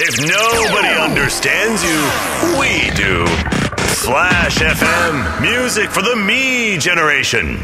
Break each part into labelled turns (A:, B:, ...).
A: If nobody understands you, we do. Flash FM, music for the me generation.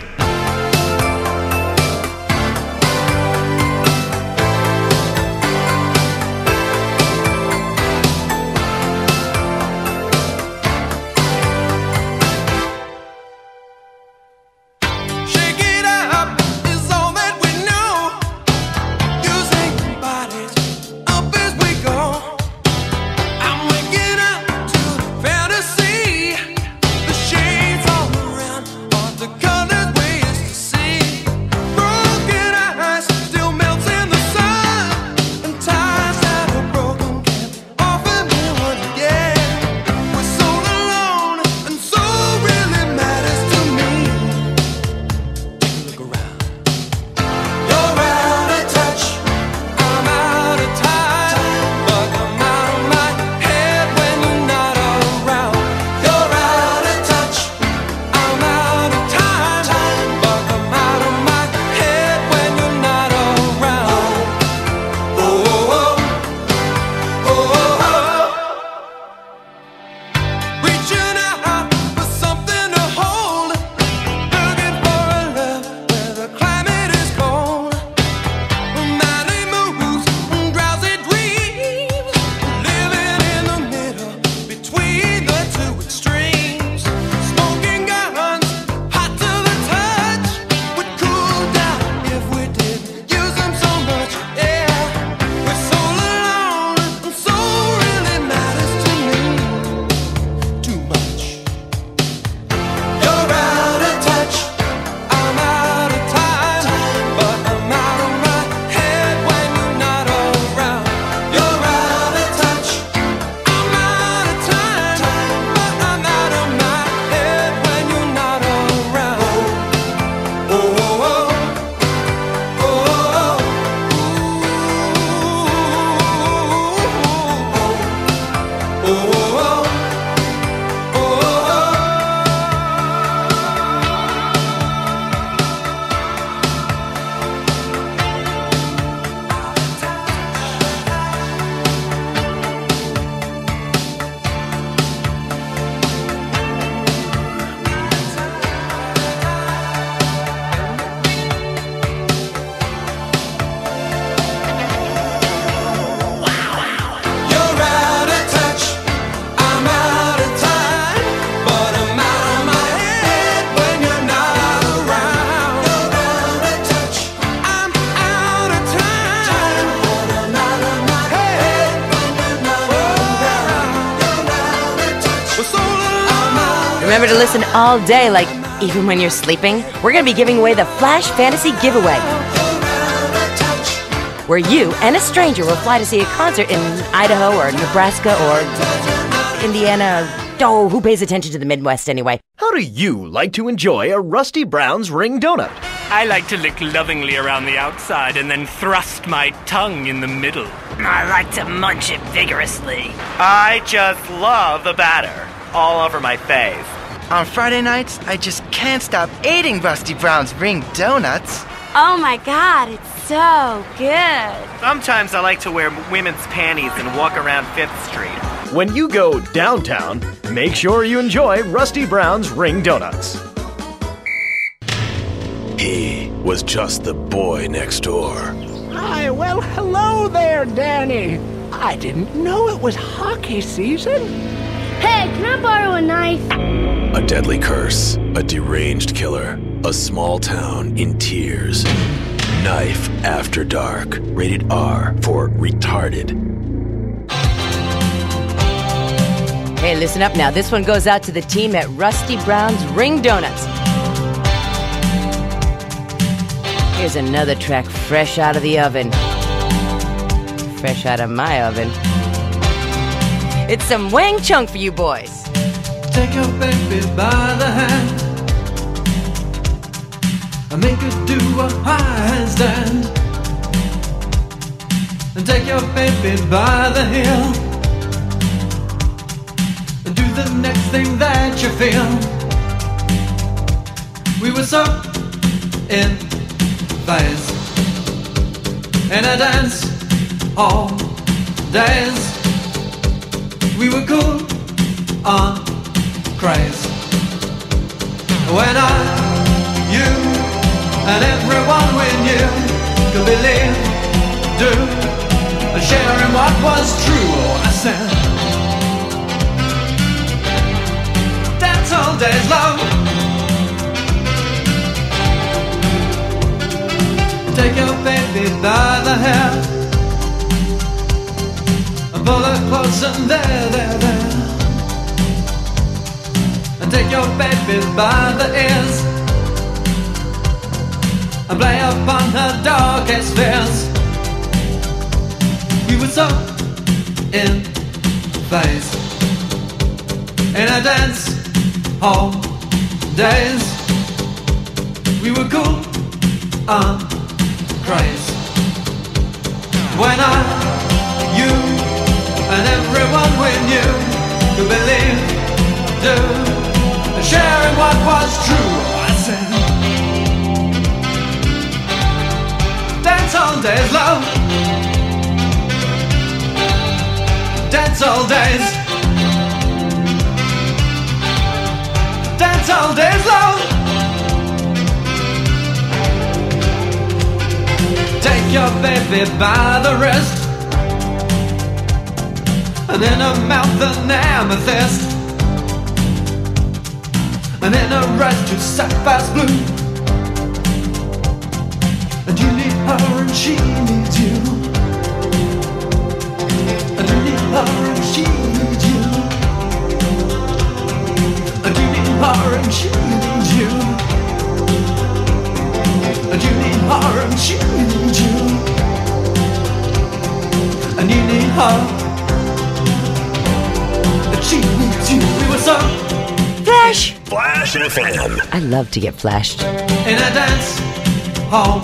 B: All
C: day, like even when you're sleeping. We're going to be giving away the Flash Fantasy Giveaway, where you and a stranger will fly to see a concert in Idaho or Nebraska or Indiana. Oh, who pays attention to the Midwest anyway?
D: How do you like to enjoy a Rusty Brown's ring donut?
E: I like to lick lovingly around the outside and then thrust my tongue in the middle.
F: I like to munch it vigorously.
G: I just love the batter all over my face.
H: On Friday nights, I just can't stop eating Rusty Brown's ring donuts.
I: Oh my god, it's so good.
G: Sometimes I like to wear women's panties and walk around Fifth Street.
D: When you go downtown, make sure you enjoy Rusty Brown's ring donuts.
A: He was just the boy next door.
J: Hi, well, hello there, Danny. I didn't know it was hockey season.
I: Hey, can I borrow a knife?
A: A deadly curse, a deranged killer, a small town in tears. Knife After Dark, rated R for retarded.
C: Hey, listen up now. This one goes out to the team at Rusty Brown's Ring Donuts. Here's another track fresh out of the oven. Fresh out of my oven. It's some Wang Chung for you boys.
B: Take your baby by the hand and make her do a handstand. And take your baby by the heel and do the next thing that you feel. We were so in phase in a dance all days. We were cool on craze. When I, you, and everyone we knew could believe, do, and share in what was true. I said, dance all days long. Take your baby by the hair and her close and there, there, there. And take your baby by the ears and play upon her darkest fears. We were so in phase in a dance hall days. We were cool on craze when I, and everyone we knew could believe, do, in what was true. I said, dance all days, love, dance all days, dance all days, love. Take your baby by the wrist And in her mouth an amethyst. And in her eyes two sapphires blue. And you need her and she needs you. And you need her and she needs you. And you need her and she needs you. And you need her and she needs you. And you need her she needs you We were so
K: Flash!
L: Flash FM.
K: I love to get flashed.
B: in a dance hall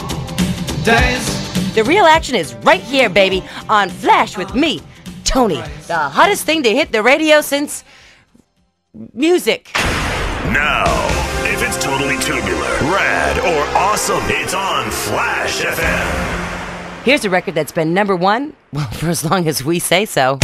B: days
K: The real action is right here, baby, on Flash with me, Tony, the hottest thing to hit the radio since music.
L: Now, if it's totally tubular, rad, or awesome, it's on Flash FM.
K: Here's a record that's been number one, well, for as long as we say so.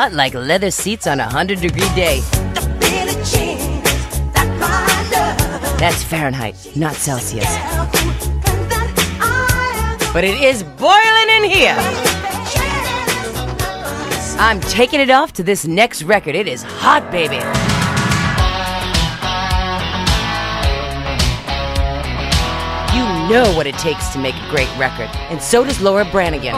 M: Hot like leather seats on a 100 degree day. That's Fahrenheit, not Celsius. But it is boiling in here. I'm taking it off to this next record. It is hot, baby. You know what it takes to make a great record, and so does Laura Branigan.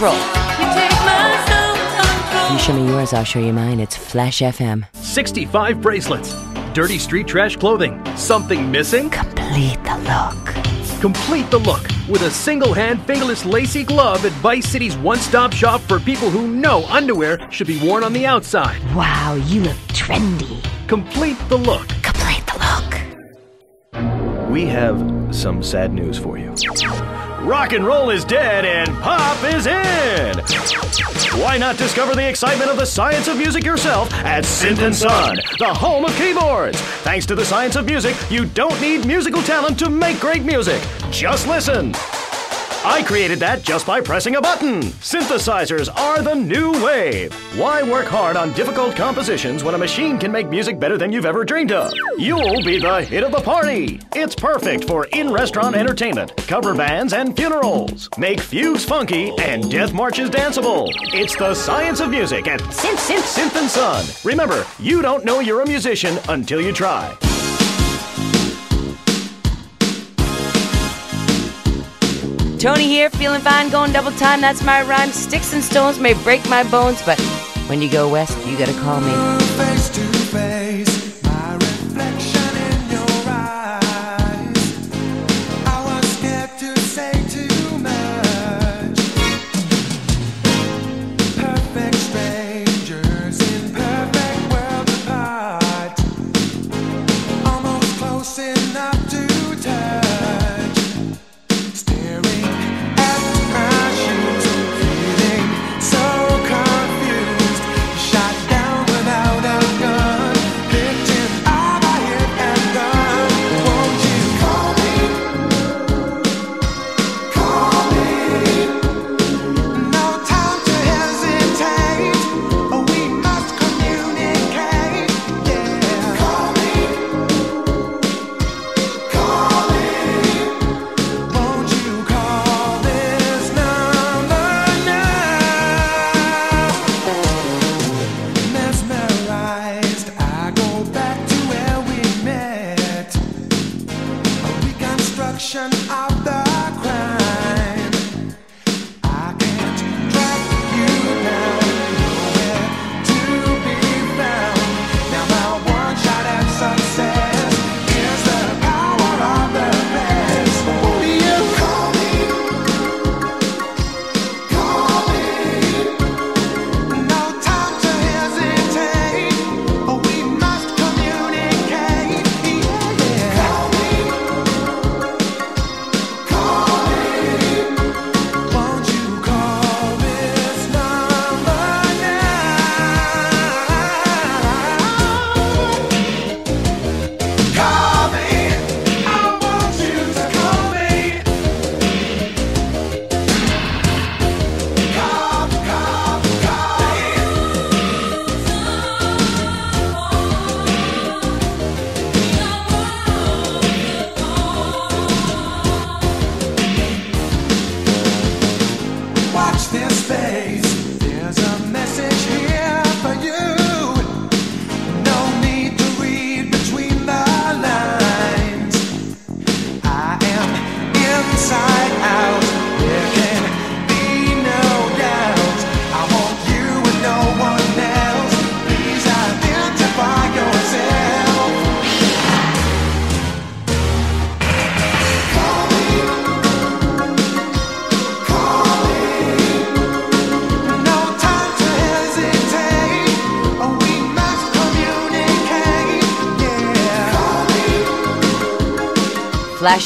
M: Little control.
C: You take myself control.
M: You show me yours, I'll show you mine. It's Flash FM.
D: 65 bracelets. Dirty street trash clothing. Something missing?
M: Complete the look.
D: Complete the look with a single hand fingerless lacy glove at Vice City's one stop shop for people who know underwear should be worn on the outside.
M: Wow, you look trendy.
D: Complete the look.
M: Complete the look.
D: We have some sad news for you. Rock and roll is dead and pop is in! Why not discover the excitement of the science of music yourself at Synth and Son, the home of keyboards? Thanks to the science of music, you don't need musical talent to make great music. Just listen. I created that just by pressing a button. Synthesizers are the new wave. Why work hard on difficult compositions when a machine can make music better than you've ever dreamed of? You'll be the hit of the party. It's perfect for in-restaurant entertainment, cover bands, and funerals. Make fugues funky and death marches danceable. It's the science of music at Synth Synth Synth and Son. Remember, you don't know you're a musician until you try.
A: Tony here, feeling fine, going double time. That's my rhyme. Sticks and stones may break my bones, but when you go west, you gotta call me.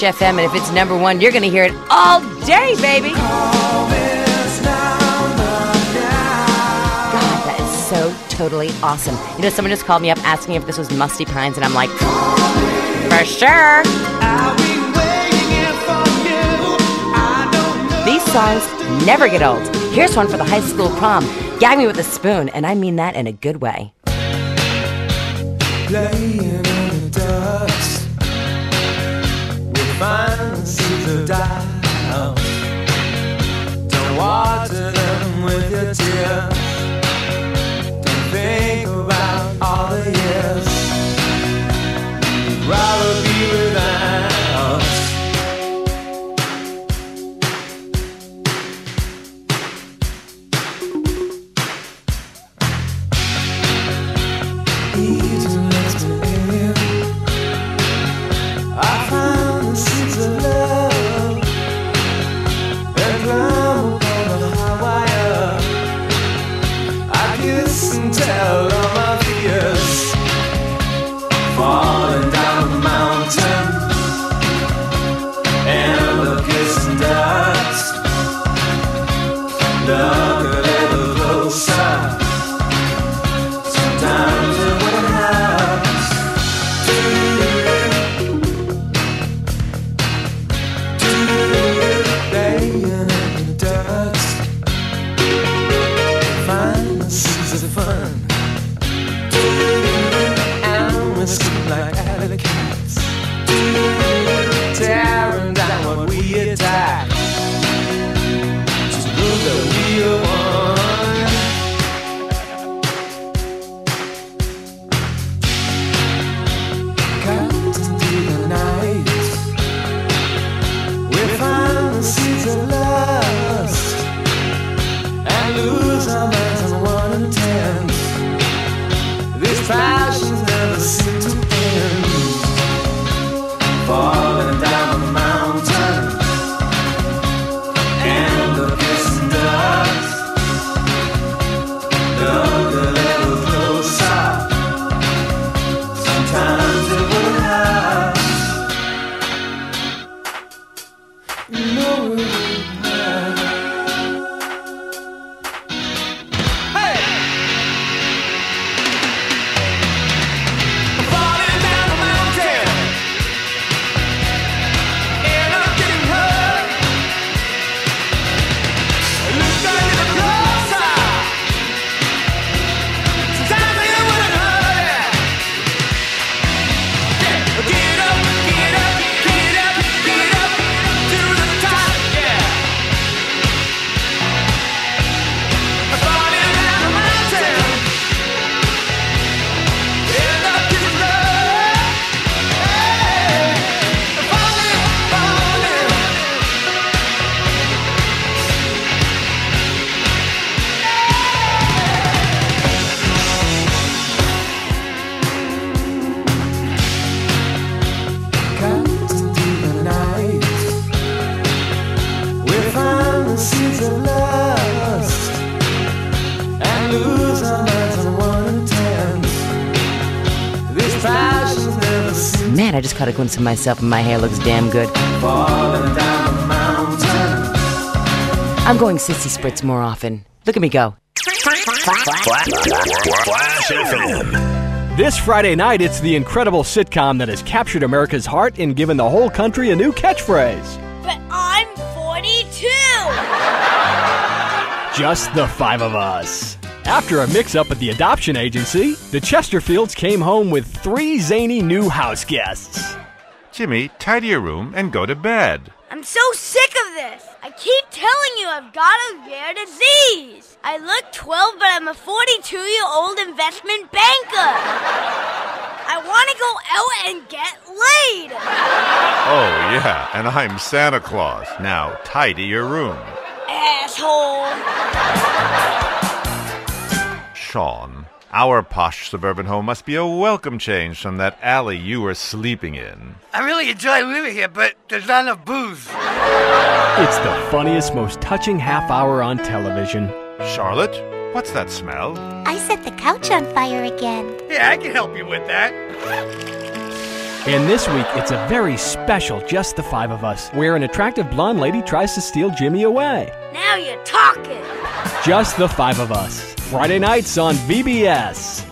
A: Flash FM, and if it's number one, you're going to hear it all day, baby. God, that is so totally awesome. You know, someone just called me up asking if this was Musty Pines, and I'm like, for sure. These songs never get old. Here's one for the high school prom. Gag me with a spoon, and I mean that in a good way.
B: Playing. finances have died. Don't water them with your tears. I
A: just caught a glimpse of myself and my hair looks damn good.
B: falling down the mountain.
A: I'm going sissy spritz more often. Look at me go.
L: Flash FM.
N: This Friday night, it's the incredible sitcom that has captured America's heart and given the whole country a new catchphrase.
I: But I'm 42!
N: Just the five of us. After a mix up at the adoption agency, the Chesterfields came home with three zany new house guests.
O: Jimmy, tidy your room and go to bed.
I: I'm so sick of this! I keep telling you I've got a rare disease! I look 12, but I'm a 42 year old investment banker! I want to go out and get laid!
O: Oh, yeah, and I'm Santa Claus. Now, tidy your room.
I: Asshole!
O: Sean, our posh suburban home must be a welcome change from that alley you were sleeping in.
H: I really enjoy living here, but there's not enough booze.
N: It's the funniest, most touching half hour on television.
O: Charlotte, what's that smell?
P: I set the couch on fire again.
H: Yeah, I can help you with that.
N: And this week, it's a very special Just the Five of Us, where an attractive blonde lady tries to steal Jimmy away.
I: Now you're talking!
N: Just the Five of Us. Friday nights on VBS.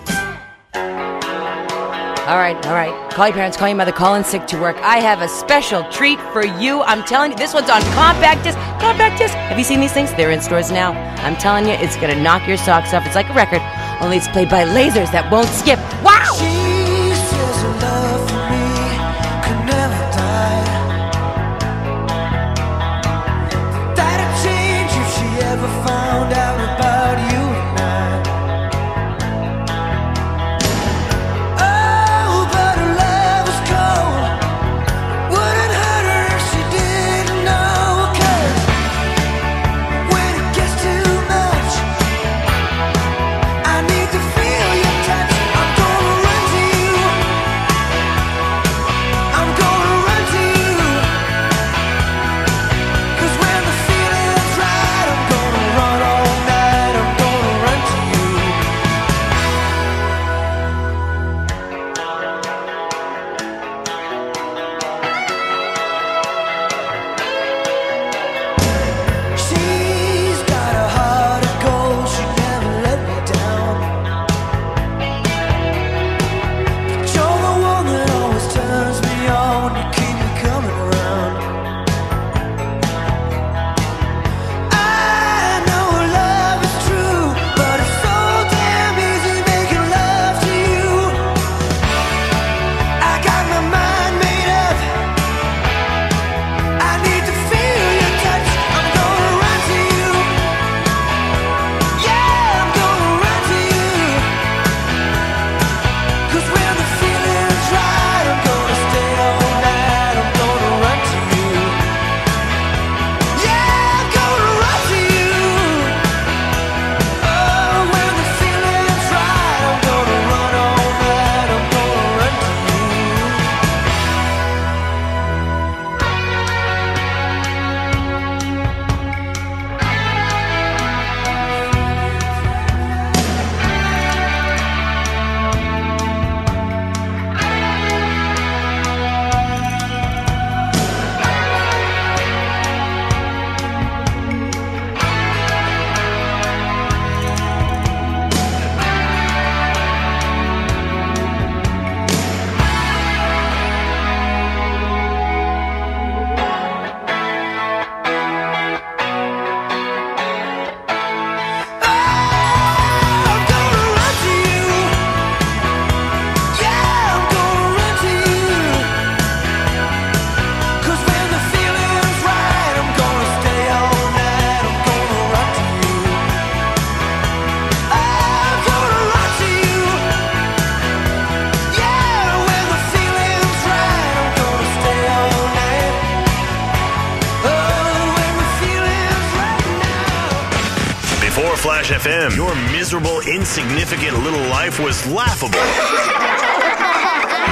A: All right, all right. Call your parents, call your mother, call in sick to work. I have a special treat for you. I'm telling you, this one's on compact disc. Compact disc. Have you seen these things? They're in stores now. I'm telling you, it's gonna knock your socks off. It's like a record, only it's played by lasers that won't skip. Wow!
L: Flash FM. Your miserable, insignificant little life was laughable.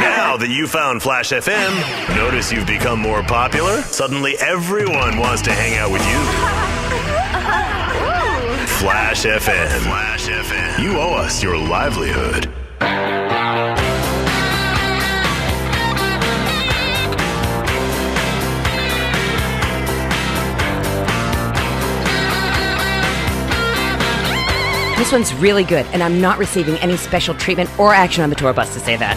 L: now that you found Flash FM, notice you've become more popular. Suddenly everyone wants to hang out with you. Flash FM. Flash FM. You owe us your livelihood.
B: This one's really good, and I'm not receiving any special treatment or action on the tour bus to say that.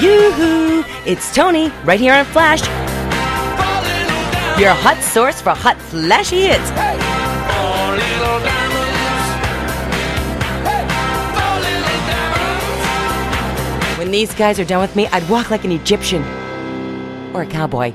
B: Yoo-hoo! It's Toni, right here on Flash. Your hot source for hot flashy hits. When these guys are done with me, I'd walk like an Egyptian. Or a cowboy.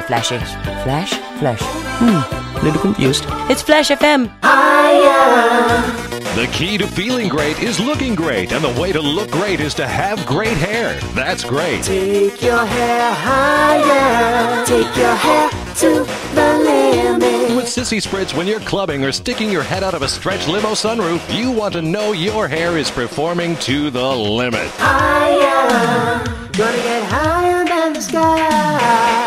C: Flashy, flashy. Flash, flash. Hmm, little confused. It's Flash FM.
Q: The key to feeling great is looking great, and the way to look great is to have great hair. That's great.
K: Take your hair higher. Take your hair to the limit.
Q: With Sissy Spritz, when you're clubbing or sticking your head out of a stretch limo sunroof, you want to know your hair is performing to the limit.
K: Higher. Gonna get higher than the sky.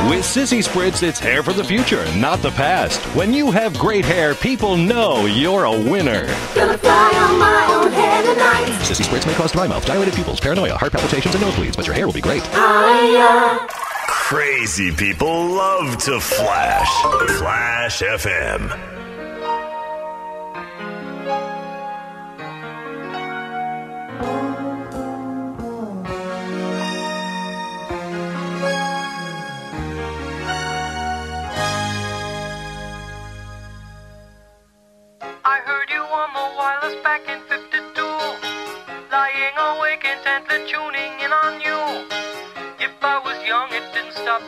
Q: With Sissy Spritz, it's hair for the future, not the past. When you have great hair, people know you're a winner.
K: Gonna fly on my own hair tonight.
Q: Sissy Spritz may cause dry mouth, dilated pupils, paranoia, heart palpitations, and nosebleeds, but your hair will be great.
K: Higher.
L: Crazy people love to flash. Flash FM.
K: in 52 Lying awake intently tuning in on you. If I was young, it didn't stop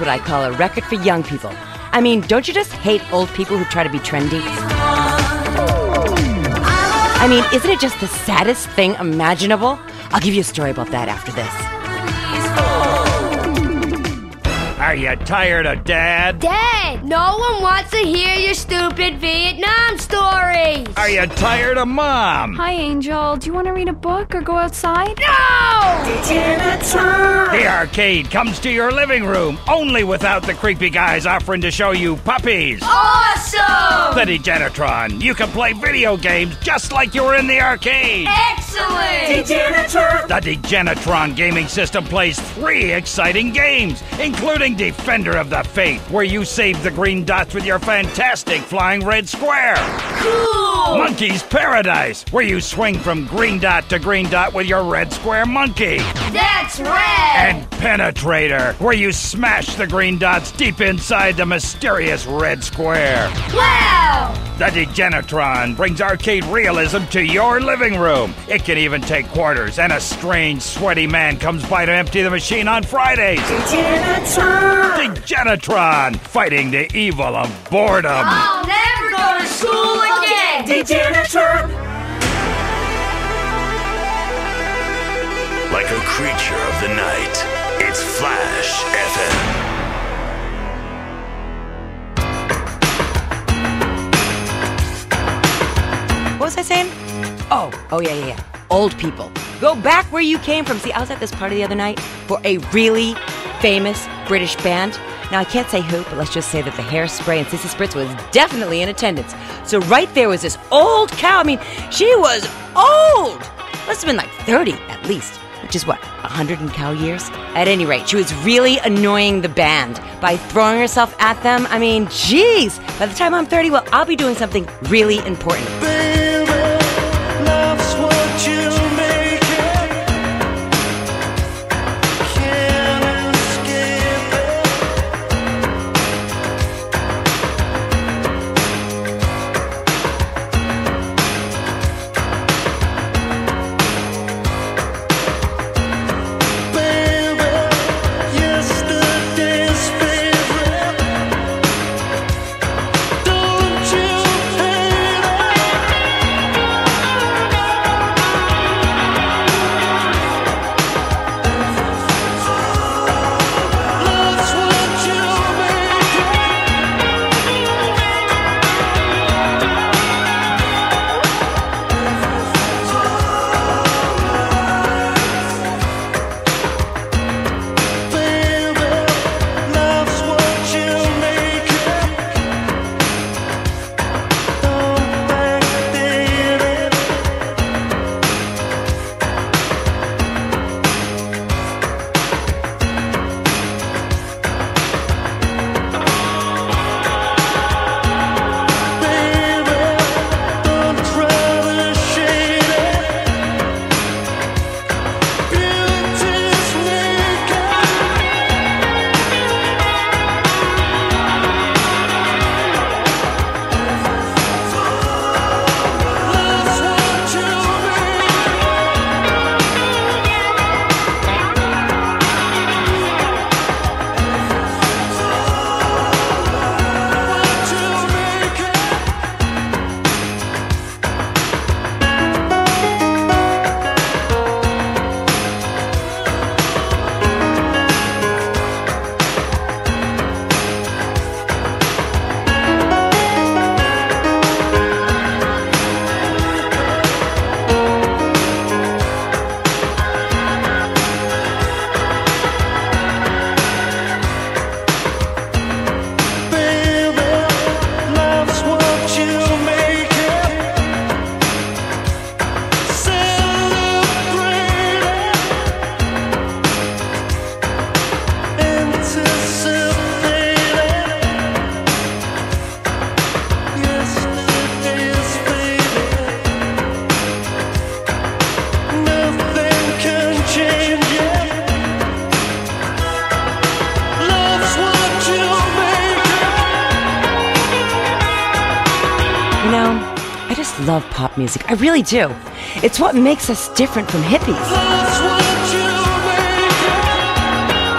K: what
A: I call a record for young people. I mean, don't you just hate old people who try to be trendy? I mean, isn't it just the saddest thing imaginable? I'll give you a story about that after this.
R: Are you tired of dad?
S: Dad, no one wants to hear your stupid Vietnam stories.
R: Are you tired of mom?
T: Hi, Angel. Do you want to read a book or go outside?
S: No!
R: The arcade comes to your living room, only without the creepy guys offering to show you puppies.
S: Awesome!
R: The Degenatron. You can play video games just like you were in the arcade.
S: Excellent!
R: The Degenatron gaming system plays three exciting games, including Defender of the Faith, where you save the green dots with your fantastic flying red square.
S: Cool!
R: Monkey's Paradise, where you swing from green dot to green dot with your red square monkey.
S: That's red!
R: And Penetrator, where you smash the green dots deep inside the mysterious red square.
S: Wow!
R: The Degenatron brings arcade realism to your living room. It can even take quarters, and a strange, sweaty man comes by to empty the machine on Fridays. Degenatron, fighting the evil of boredom.
S: I'll never go to school again!
L: Like a creature of the night, it's Flash FM.
A: What was I saying? Oh, oh yeah, yeah, yeah. Old people. Go back where you came from. See, I was at this party the other night for a really famous British band. Now, I can't say who, but let's just say that the hairspray and Sissy Spritz was definitely in attendance. So, right there was this old cow. I mean, she was old. Must have been like 30 at least, which is what, 100 and cow years? At any rate, she was really annoying the band by throwing herself at them. I mean, geez, by the time I'm 30, well, I'll be doing something really important. Music. I really do. It's what makes us different from hippies.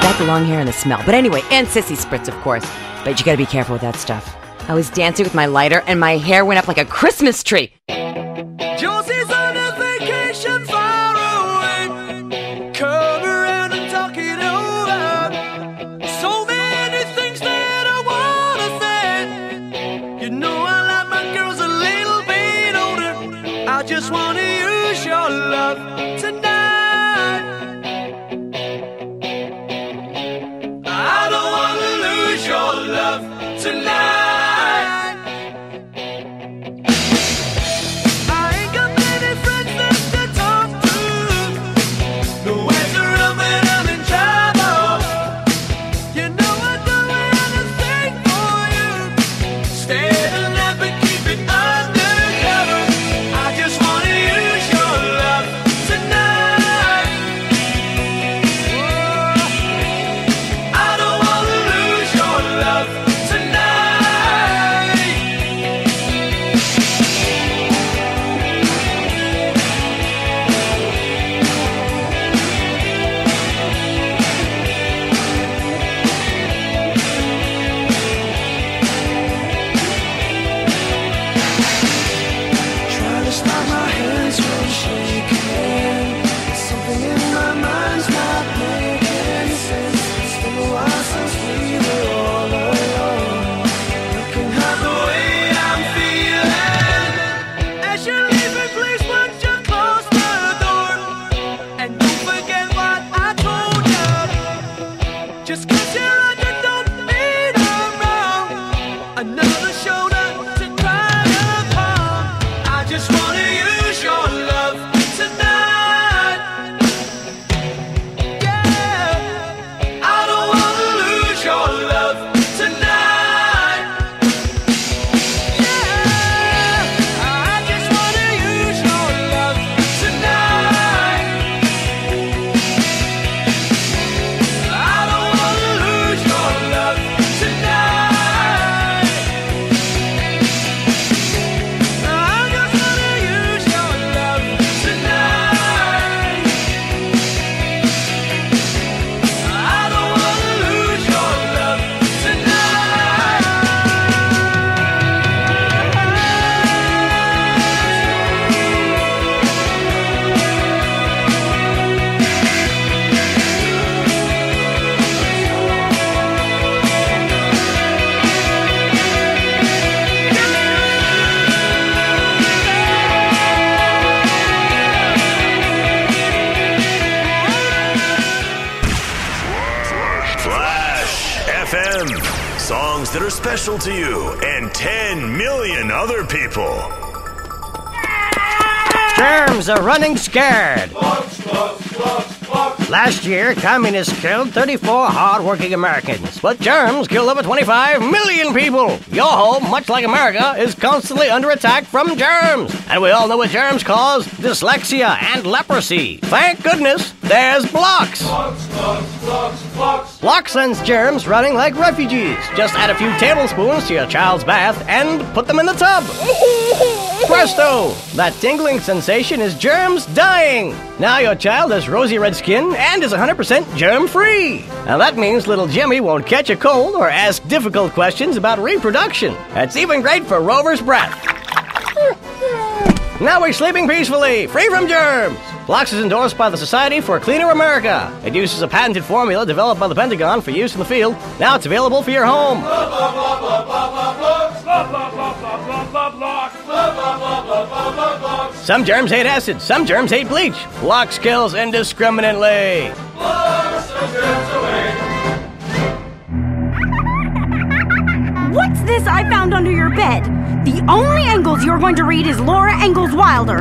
B: like the long hair and the smell. But anyway, and sissy spritz, of course. But you gotta be careful with that stuff. I was dancing with my lighter and my hair went up like a Christmas tree.
U: Communists killed 34 hard-working Americans, but germs killed over 25 million people. Your home, much like America, is constantly under attack from germs. And we all know what germs cause dyslexia and leprosy. Thank goodness there's blocks. Block sends germs running like refugees. Just add a few tablespoons to your child's bath and put them in the tub. Presto! That tingling sensation is germs dying. Now your child has rosy red skin and is 100% germ free. Now that means little Jimmy won't catch a cold or ask difficult questions about reproduction. That's even great for Rover's breath. Now we're sleeping peacefully, free from germs. Blocks is endorsed by the Society for Cleaner America. It uses a patented formula developed by the Pentagon for use in the field. Now it's available for your home. Some germs hate acid, some germs hate bleach. Blocks kills indiscriminately.
V: What's this I found under your bed? The only Engels you're going to read is Laura Ingalls Wilder.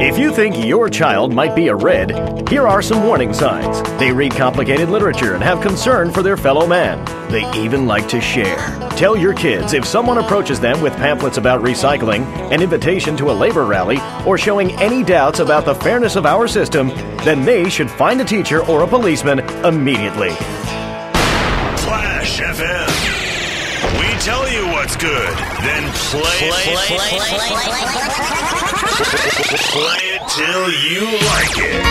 D: If you think your child might be a red, here are some warning signs. They read complicated literature and have concern for their fellow man. They even like to share. Tell your kids if someone approaches them with pamphlets about recycling, an invitation to a labor rally, or showing any doubts about the fairness of our system, then they should find a teacher or a policeman immediately.
L: Flash FM tell you what's good, then play,
W: play,
L: play, play, play, play, play, play it till you like it.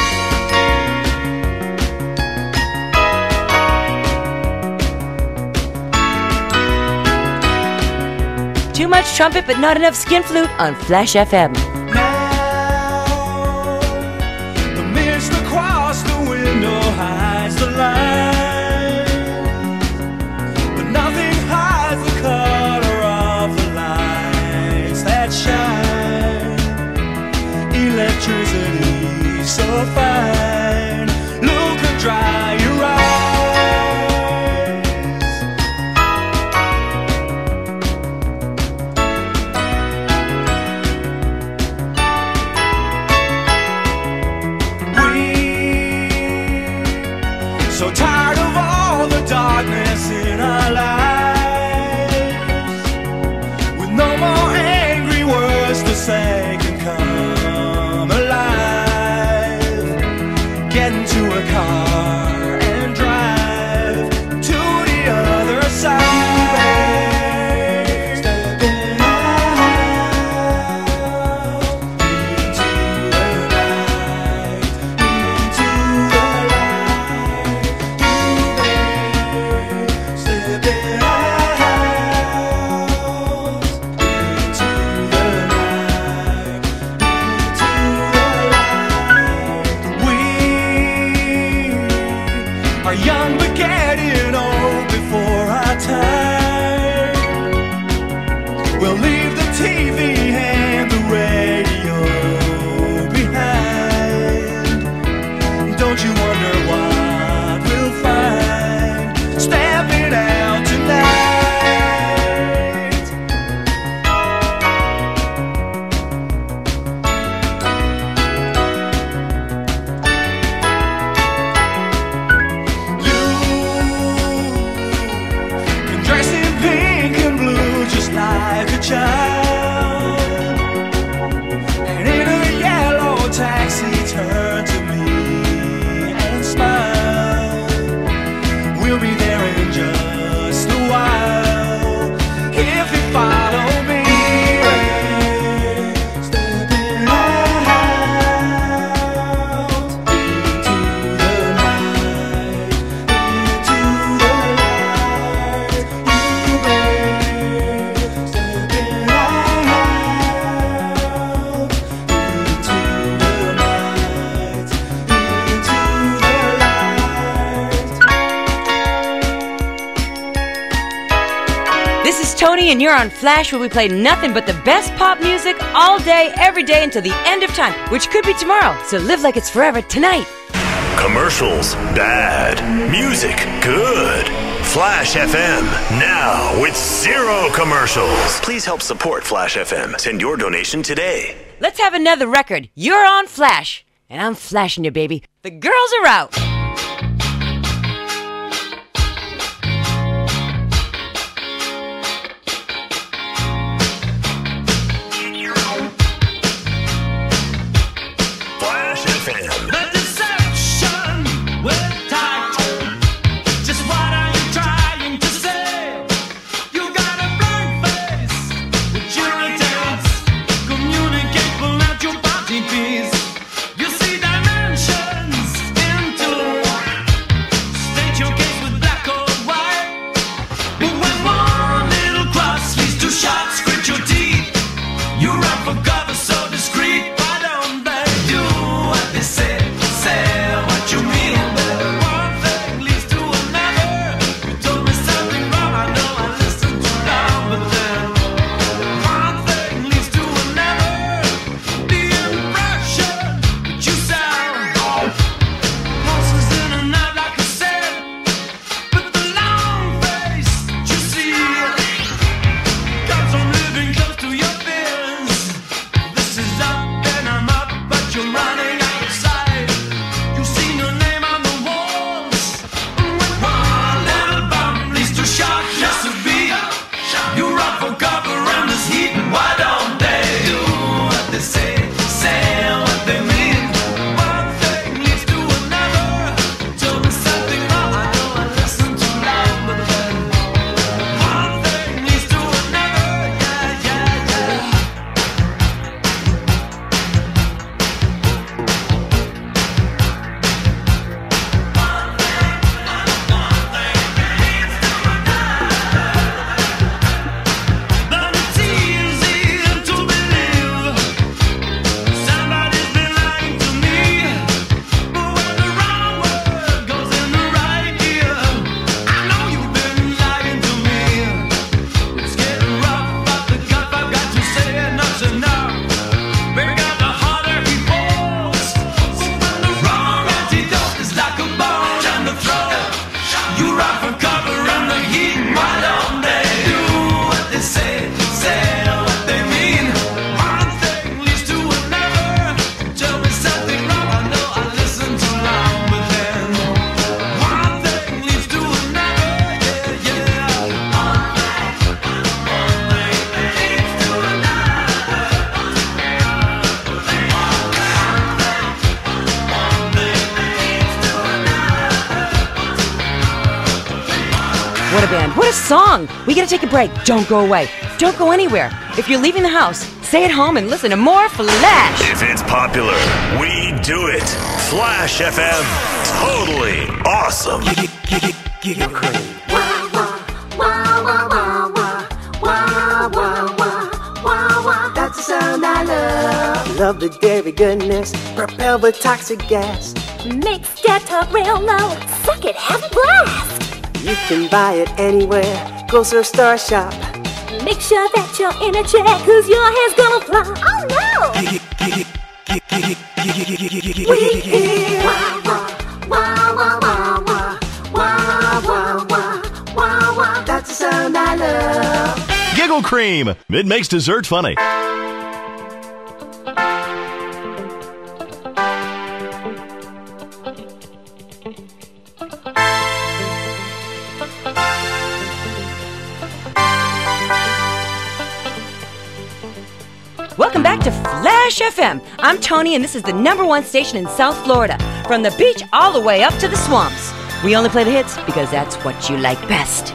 A: Too much trumpet, but not enough skin flute on Flash FM.
B: and
A: you're on Flash where we play nothing but the best pop music all day, every day until the end of time, which could be tomorrow. So live like it's forever tonight.
L: Commercials, bad. Music, good. Flash FM, now with zero commercials. Please help support Flash FM. Send your donation today.
A: Let's have another record. You're on Flash, and I'm flashing you, baby. The girls are out. Break. Don't go away. Don't go anywhere. If you're leaving the house, stay at home and listen to more Flash.
L: If it's popular, we do it. Flash FM. Totally awesome.
K: That's the sound I love. Love the dairy goodness, propelled with toxic gas.
X: Mix that up real low. Suck it, have a blast.
K: You can buy it anywhere. Grocer Star Shop.
X: Make sure that you're in a cause your hair's gonna fly. Oh no! we hear.
K: That's the sound I love.
D: Giggle Cream. It makes dessert funny.
A: To Flash FM. I'm Toni, and this is the number one station in South Florida. From the beach all the way up to the swamps. We only play the hits because that's what you like best.